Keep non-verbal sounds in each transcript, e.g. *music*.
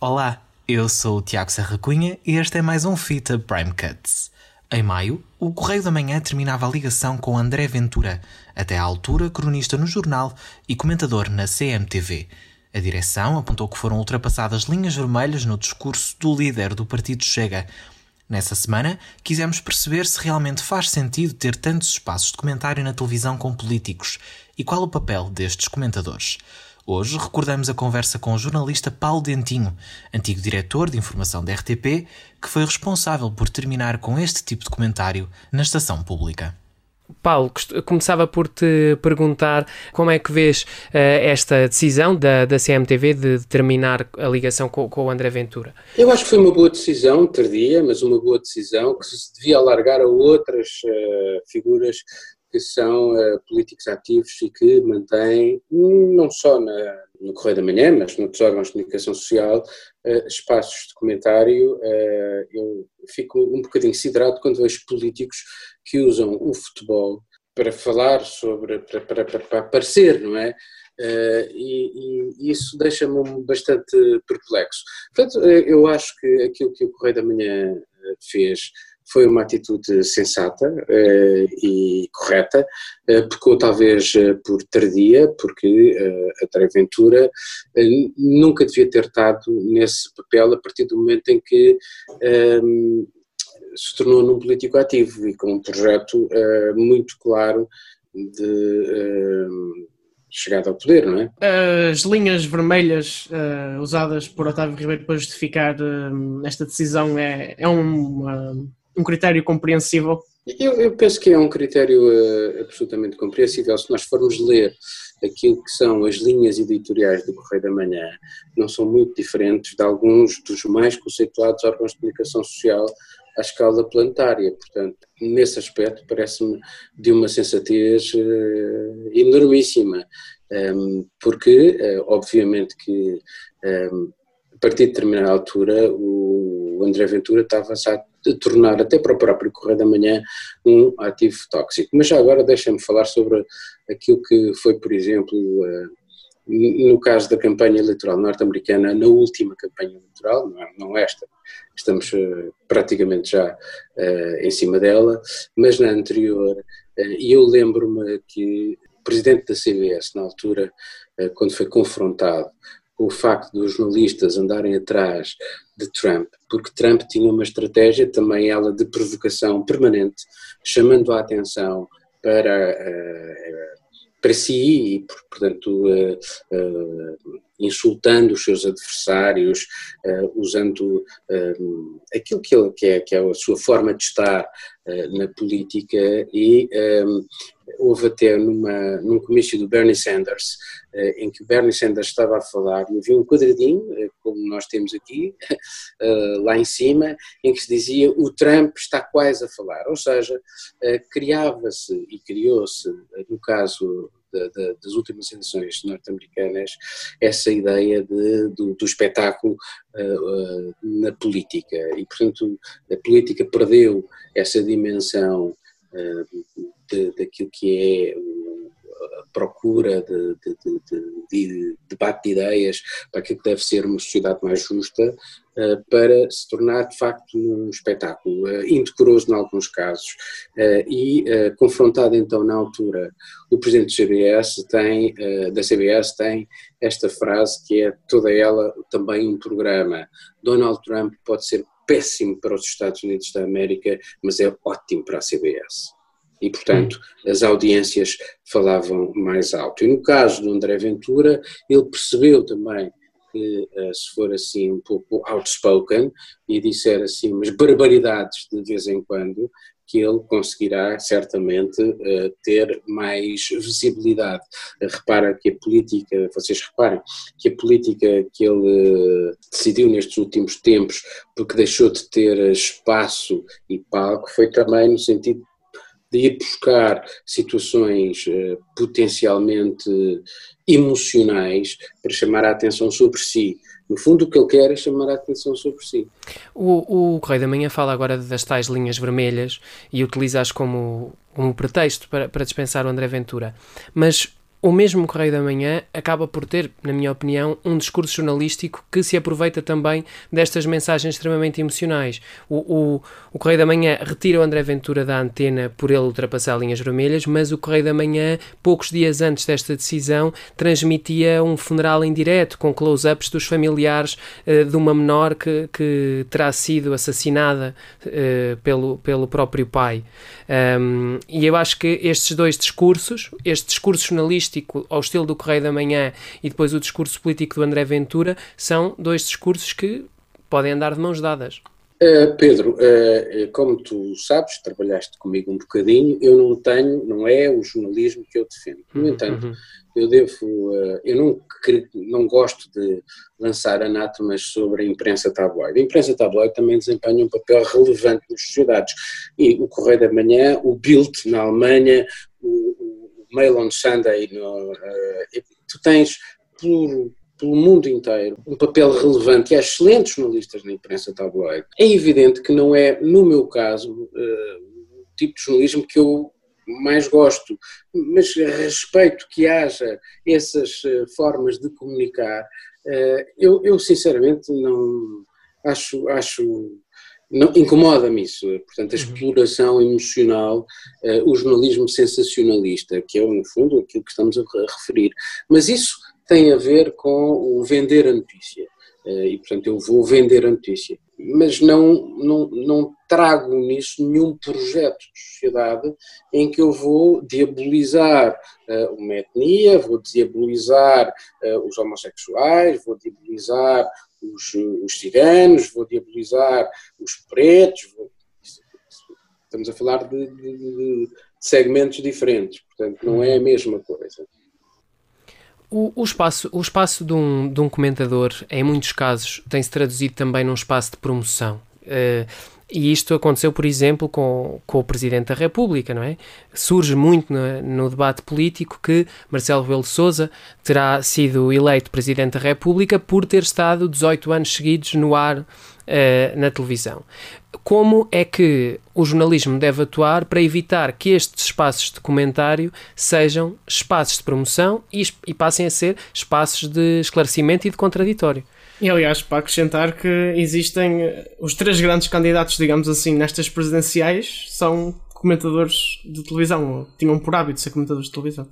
Olá, eu sou o Tiago Serra Cunha e este é mais um Fita Prime Cuts. Em maio, o Correio da Manhã terminava a ligação com André Ventura, até à altura cronista no jornal e comentador na CMTV. A direção apontou que foram ultrapassadas linhas vermelhas no discurso do líder do partido Chega. Nessa semana, quisemos perceber se realmente faz sentido ter tantos espaços de comentário na televisão com políticos e qual o papel destes comentadores. Hoje recordamos a conversa com o jornalista Paulo Dentinho, antigo diretor de informação da RTP, que foi responsável por terminar com este tipo de comentário na estação pública. Paulo, começava por te perguntar como é que vês uh, esta decisão da, da CMTV de terminar a ligação com, com, o André Ventura. Eu acho que foi uma boa decisão, tardia, mas uma boa decisão que se devia alargar a outras uh, figuras que são uh, políticos ativos e que mantêm, não só na, no Correio da Manhã, mas noutros órgãos de comunicação social, uh, espaços de comentário. Uh, eu fico um bocadinho siderado quando vejo políticos que usam o futebol para falar sobre, para, para, para, para aparecer, não é? Uh, e, e, isso deixa-me bastante perplexo. Portanto, eu acho que aquilo que o Correio da Manhã fez foi uma atitude sensata uh, e correta, uh, pecou talvez uh, por tardia, porque a André Ventura nunca devia ter estado nesse papel a partir do momento em que um, se tornou num político ativo e com um projeto muito claro de chegada ao poder, não é? As linhas vermelhas uh, usadas por Otávio Ribeiro para justificar uh, esta decisão é, é uma, um critério compreensível? Eu, eu, penso que é um critério uh, absolutamente compreensível. Se nós formos ler aquilo que são as linhas editoriais do Correio da Manhã, não são muito diferentes de alguns dos mais conceituados órgãos de comunicação social à escala planetária. Portanto, nesse aspecto, parece-me de uma sensatez uh, enormíssima, um, ehm, porque, uh, obviamente, que um, ehm, a partir de determinada altura o André Ventura estava a tornar até para o próprio Correio da Manhã um ativo tóxico. Mas já agora deixa-me falar sobre aquilo que foi, por exemplo, eh, no caso da campanha eleitoral norte-americana, na última campanha eleitoral, não esta, estamos eh, praticamente já eh, em cima dela, mas na anterior, e eu lembro-me que o presidente da CBS, na altura, quando foi confrontado o facto dos jornalistas andarem atrás de Trump, porque Trump tinha uma estratégia, também ela de provocação permanente, chamando a atenção para, uh, para si e, portanto, uh, insultando os seus adversários, usando aquilo que, ele, que, é, que é a sua forma de estar na política. E houve até numa, num comício do Bernie Sanders, eh, em que o Bernie Sanders estava a falar e havia um quadradinho, eh, como nós temos aqui, *laughs* eh, lá em cima, em que se dizia o Trump está quase a falar, ou seja, criava-se e criou-se, no caso de, de, das últimas eleições norte-americanas, essa ideia de, do, do espetáculo uh, uh, na política. E, portanto, a política perdeu essa dimensão uh, daquilo que é procura de, de, de, de, debate de ideias para aquilo que deve ser uma sociedade mais justa, uh, para se tornar de facto um espetáculo uh, indecoroso em alguns casos. Uh, e confrontado então na altura, o presidente CBS tem, da CBS tem esta frase que é toda ela também um programa. Donald Trump pode ser péssimo para os Estados Unidos da América, mas é ótimo para a CBS e, portanto, as audiências falavam mais alto. E no caso do André Ventura, ele percebeu também que, eh, se for assim um pouco outspoken e disser assim umas barbaridades de vez em quando, que ele conseguirá certamente eh, ter mais visibilidade. Repara que a política, vocês reparem, que a política que ele decidiu nestes últimos tempos, porque deixou de ter espaço e palco, foi também no sentido de ir buscar situações uh, potencialmente emocionais para chamar a atenção sobre si. No fundo, o que ele quer é chamar a atenção sobre si. O, o Correio da Manhã fala agora das tais linhas vermelhas e utiliza-as como, como pretexto para, para dispensar o André Ventura. Mas o mesmo Correio da Manhã acaba por ter, na minha opinião, um discurso jornalístico que se aproveita também destas mensagens extremamente emocionais. O, o, o Correio da Manhã retira o André Ventura da antena por ele ultrapassar linhas vermelhas, mas o Correio da Manhã, poucos dias antes desta decisão, transmitia um funeral em direto, com close-ups dos familiares uh, de uma menor que, que terá sido assassinada uh, pelo, pelo próprio pai. Um, e eu acho que estes dois discursos, este discurso jornalístico ao estilo do Correio da Manhã e depois o discurso político do André Ventura, são dois discursos que podem andar de mãos dadas. Uh, Pedro, uh, como tu sabes, trabalhaste comigo um bocadinho, eu não tenho, não é o jornalismo que eu defendo. No uhum, entanto, uhum. eu devo, uh, eu não, não gosto de lançar anátemas sobre a imprensa tabloide. A imprensa tabloide também desempenha um papel relevante nas sociedades. E o Correio da Manhã, o Bild na Alemanha, o Mail on Sunday, no, tu tens por pelo mundo inteiro, um papel relevante e há excelentes jornalistas na imprensa tabloide. É evidente que não é, no meu caso, uh, o tipo de jornalismo que eu mais gosto, mas respeito que haja essas uh, formas de comunicar. Uh, eu, eu, sinceramente não acho, acho incomoda-me isso, portanto, a uhum. exploração emocional, uh, o jornalismo sensacionalista, que é, no fundo, aquilo que estamos a referir. Mas isso tem a ver com o vender a notícia. Eh, e, portanto, eu vou vender a notícia. Mas não, não, não trago nisso nenhum projeto de sociedade em que eu vou diabolizar uh, uma etnia, vou diabolizar uh, os homossexuais, vou diabolizar os, os ciganos, vou diabolizar os pretos. Vou... Estamos a falar de, de, de segmentos diferentes, portanto, não é a mesma coisa. O, o, espaço, o espaço de um, de um comentador, em muitos casos, tem-se traduzido também num espaço de promoção. Uh, e isto aconteceu, por exemplo, com, com o Presidente da República, não é? Surge muito no, no debate político que Marcelo Rebelo de Sousa terá sido eleito Presidente da República por ter estado 18 anos seguidos no ar uh, na televisão. Como é que o jornalismo deve atuar para evitar que estes espaços de comentário sejam espaços de promoção e, e passem a ser espaços de esclarecimento e de contraditório? E aliás, para acrescentar que existem eh, os três grandes candidatos, digamos assim, nestas presidenciais são comentadores de televisão, tinham por hábito ser comentadores de televisão.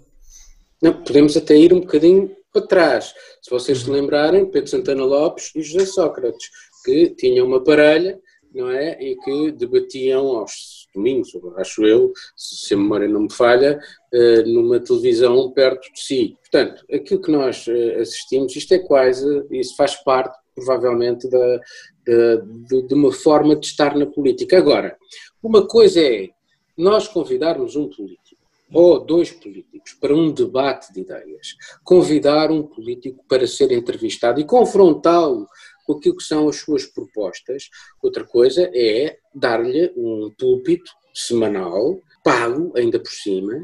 Não, podemos até ir um bocadinho para trás. Se vocês se lembrarem, Pedro Santana Lopes e José Sócrates, que tinham uma parelha, não é? E que debatiam aos domingos, acho eu, se a memória não me falha, eh, numa televisão perto de si. Portanto, aquilo que nós eh, assistimos, isto é quase, isso faz parte, provavelmente, da, de, de uma forma de estar na política. Agora, uma coisa é nós convidarmos um político ou dois políticos para um debate de ideias, convidar um político para ser entrevistado e confrontá-lo aquilo que são as suas propostas. Outra coisa é dar-lhe um púlpito semanal, pago ainda por cima,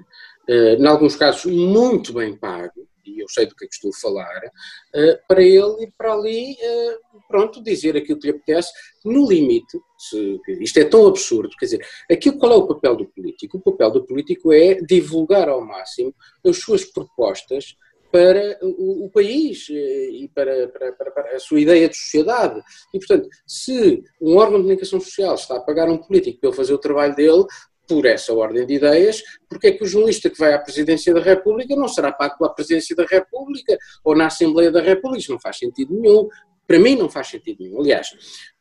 uh, em alguns casos muito bem pago, e eu sei do que é que estou a falar, uh, para ele ir para ali, uh, pronto, dizer aquilo que lhe apetece, no limite, se, isto é tão absurdo, quer dizer, aquilo, qual é o papel do político? O papel do político é divulgar ao máximo as suas propostas para o, o país eh, e para, para, para, a sua ideia de sociedade. E, portanto, se um órgão de comunicação social está a pagar um político para ele fazer o trabalho dele, por essa ordem de ideias, porque é que o jornalista que vai à presidência da República não será pago pela presidência da República ou na Assembleia da República? Isso não faz sentido nenhum. Para mim não faz sentido nenhum. Aliás,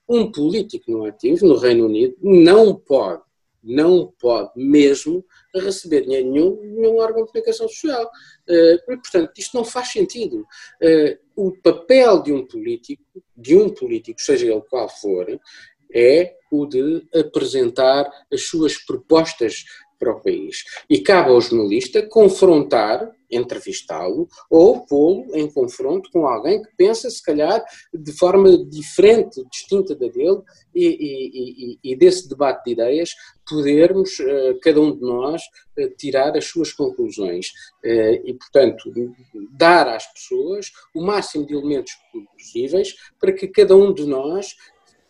um político no ativo no Reino Unido não pode, não pode mesmo receber dinheiro nenhum nenhum órgão de comunicação social. Uh, portanto, isto não faz sentido. Uh, o papel de um político, de um político, seja ele qual for, é o de apresentar as suas propostas para o país. E cabe ao jornalista confrontar, entrevistá-lo ou pô-lo em confronto com alguém que pensa, se calhar, de forma diferente, distinta da dele, e, e, e, desse debate de ideias podermos, uh, cada um de nós, uh, tirar as suas conclusões. Uh, e, portanto, dar às pessoas o máximo de elementos possíveis para que cada um de nós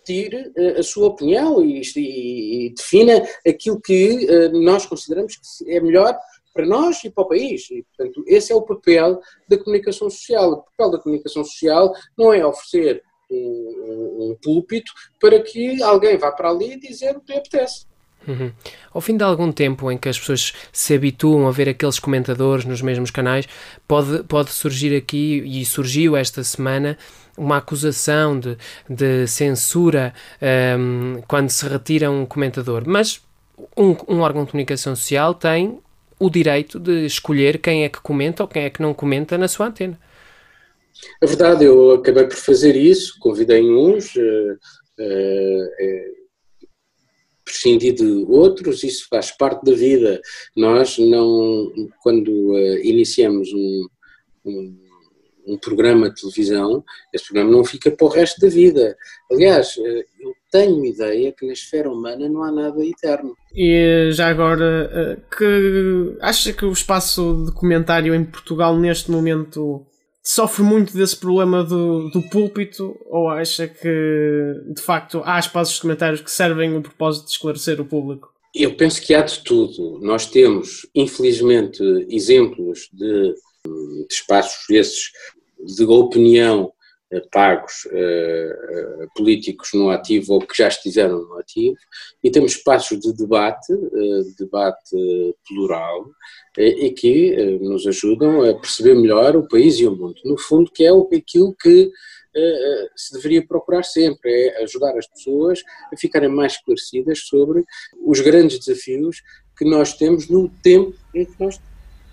tire a sua opinião e, defina aquilo que nós consideramos que é melhor para nós e para o país. E, portanto, esse é o papel da comunicação social. O papel da comunicação social não é oferecer um, um, púlpito para que alguém vá para ali dizer o que lhe apetece. Uhum. Ao fim de algum tempo em que as pessoas se habituam a ver aqueles comentadores nos mesmos canais, pode, pode surgir aqui, e surgiu esta semana, uma acusação de, de censura um, quando se retira um comentador. Mas um, um órgão de comunicação social tem o direito de escolher quem é que comenta ou quem é que não comenta na sua antena. É verdade, eu acabei por fazer isso, convidei uns, uh, uh, prescindir de outros, isso faz parte da vida. Nós não, quando uh, iniciamos um, um, um, programa de televisão, esse programa não fica para o resto da vida. Aliás, eu tenho ideia que na esfera humana não há nada eterno. E já agora, uh, que acha que o espaço de comentário em Portugal neste momento sofre muito desse problema do, do púlpito ou acha que de facto há espaços de comentários que servem o propósito de esclarecer o público? Eu penso que há de tudo. Nós temos, infelizmente, exemplos de, de espaços esses de opinião eh, pagos uh, uh, políticos no ativo ou que já estiveram no ativo, e temos espaços de debate, debate plural, e que nos ajudam a perceber melhor o país e o mundo. No fundo, que é aquilo que se deveria procurar sempre, é ajudar as pessoas a ficarem mais esclarecidas sobre os grandes desafios que nós temos no tempo em que nós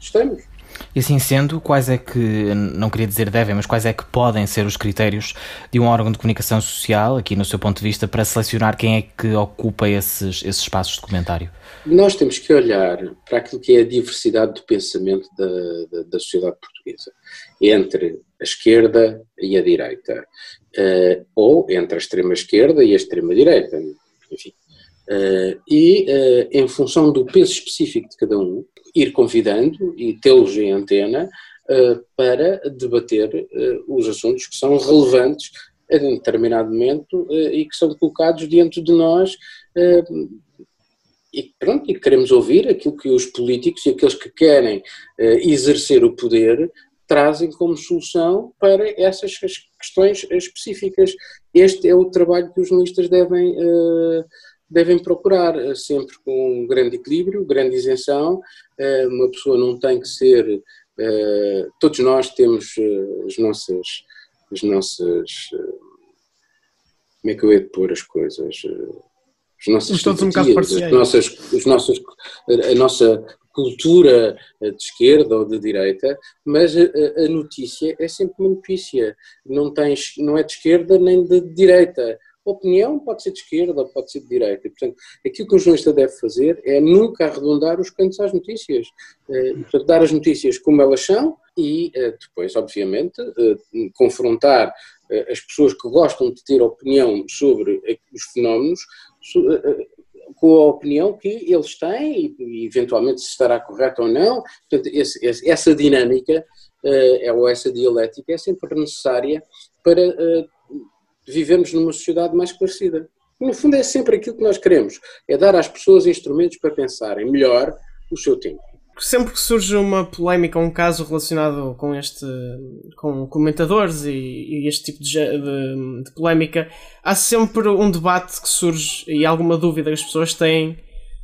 estamos. E assim sendo, quais é que, não queria dizer devem, mas quais é que podem ser os critérios de um órgão de comunicação social, aqui no seu ponto de vista, para selecionar quem é que ocupa esses, esses espaços de comentário? Nós temos que olhar para aquilo que é a diversidade do pensamento da, da, da sociedade portuguesa, entre a esquerda e a direita, uh, ou entre a extrema-esquerda e a extrema-direita, enfim. Uh, e, uh, em função do peso específico de cada um, ir convidando e tê-los em antena uh, para debater os assuntos que são relevantes a determinado momento e que são colocados diante de nós e pronto, e queremos ouvir aquilo que os políticos e aqueles que querem exercer o poder trazem como solução para essas questões específicas. Este é o trabalho que os jornalistas devem devem procurar eh, sempre com um grande equilíbrio, grande isenção. Eh, uma pessoa não tem que ser. Eh, todos nós temos as nossas. As nossas como é que eu hei de pôr as coisas? As nossas todos um bocado as nossas, as nossas, a nossa cultura de esquerda ou de direita, mas a, a, notícia é sempre uma notícia, não, tens, não é de esquerda nem de direita, opinião pode ser de esquerda, pode ser de direita. E, portanto, aquilo que o jornalista deve fazer é nunca arredondar os cantos às notícias. Eh, portanto, dar as notícias como elas são e eh, depois, obviamente, eh, confrontar as pessoas que gostam de ter opinião sobre os fenómenos com a opinião que eles têm e, eventualmente se estará correto ou não. Portanto, esse, essa dinâmica ou essa dialética é sempre necessária para vivemos numa sociedade mais esclarecida. No fundo, é sempre aquilo que nós queremos: é dar às pessoas instrumentos para pensarem melhor o seu tempo. Sempre que surge uma polémica, um caso relacionado com este, com comentadores e, e este tipo de, de, de, polémica, há sempre um debate que surge e alguma dúvida que as pessoas têm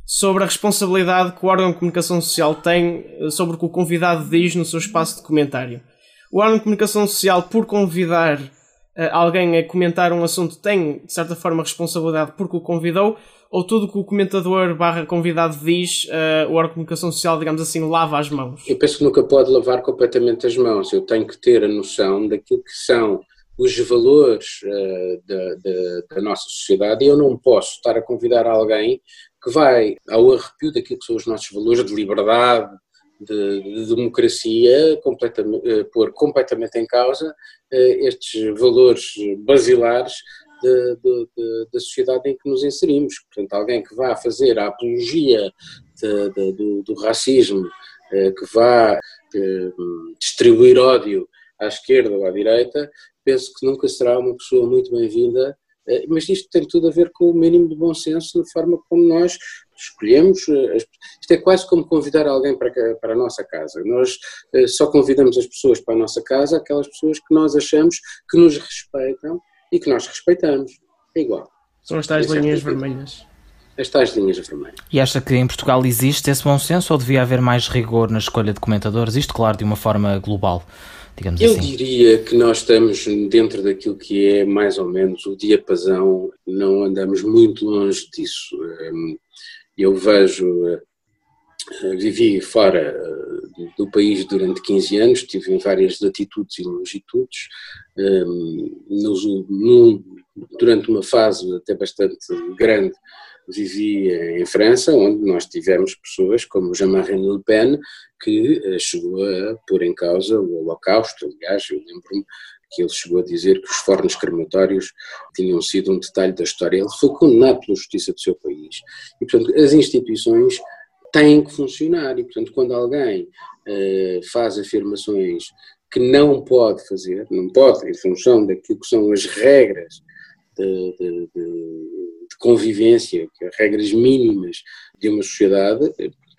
sobre a responsabilidade que o órgão de comunicação social tem sobre o que o convidado diz no seu espaço de comentário. O órgão de comunicação social, por convidar alguém a comentar um assunto tem, de certa forma, responsabilidade porque o convidou, ou tudo que o comentador barra convidado diz, uh, o órgão de comunicação social, digamos assim, lava as mãos? Eu penso que nunca pode lavar completamente as mãos. Eu tenho que ter a noção daquilo que são os valores uh, da, da, da, nossa sociedade e eu não posso estar a convidar alguém que vai ao arrepio daquilo que são os nossos valores de liberdade, de, de democracia, completamente, uh, pôr completamente em causa uh, estes valores basilares de, de, da sociedade em que nos inserimos. Portanto, alguém que vá fazer a apologia do, do, racismo, uh, que vá distribuir ódio à esquerda ou à direita, penso que nunca será uma pessoa muito bem-vinda mas isto tem tudo a ver com o mínimo de bom senso na forma como nós escolhemos, isto é quase como convidar alguém para, para a nossa casa. Nós só convidamos as pessoas para a nossa casa, aquelas pessoas que nós achamos que nos respeitam e que nós respeitamos. É igual. São as tais linhas vermelhas as tais linhas vermelhas. E acha que em Portugal existe esse bom senso ou devia haver mais rigor na escolha de comentadores? Isto, claro, de uma forma global, digamos Eu assim. Diria que nós estamos dentro daquilo que é mais ou menos o diapasão, não andamos muito longe disso. Hum, eu vejo, eh, vivi fora eh, do país durante 15 anos, estive em várias latitudes e longitudes, hum, durante uma fase até bastante grande vivi em França, onde nós tivemos pessoas como Jean-Marie Le Pen, que eh, chegou a pôr em causa o Holocausto. Aliás, eu lembro-me que ele chegou a dizer que os fornos crematórios tinham sido um detalhe da história. Ele foi condenado pela justiça do seu país. E, portanto, as instituições têm que funcionar. E, portanto, quando alguém uh, faz afirmações que não pode fazer, não pode, em função daquilo que são as regras de, de, de de convivência, regras mínimas de uma sociedade,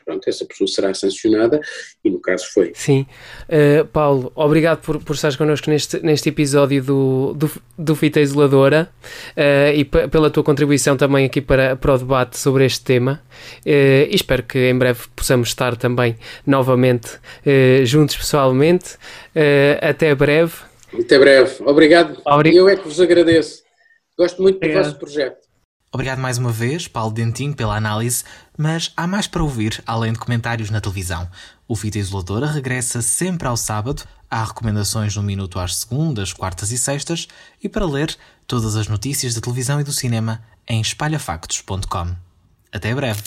pronto, essa pessoa será sancionada e no caso foi. Sim. Uh, Paulo, obrigado por, por estares connosco neste, neste episódio do, do, do Fita Isoladora uh, e pela tua contribuição também aqui para, para o debate sobre este tema uh, e espero que em breve possamos estar também novamente juntos pessoalmente. até breve. Até breve. Obrigado. Obrig... Eu é que vos agradeço. Gosto muito do vosso projeto. Obrigado mais uma vez, Paulo Dentinho, pela análise, mas há mais para ouvir além de comentários na televisão. O Fita Isoladora regressa sempre ao sábado, há recomendações no minuto às segundas, quartas e sextas, e para ler todas as notícias da televisão e do cinema em espalhafactos.com. Até breve!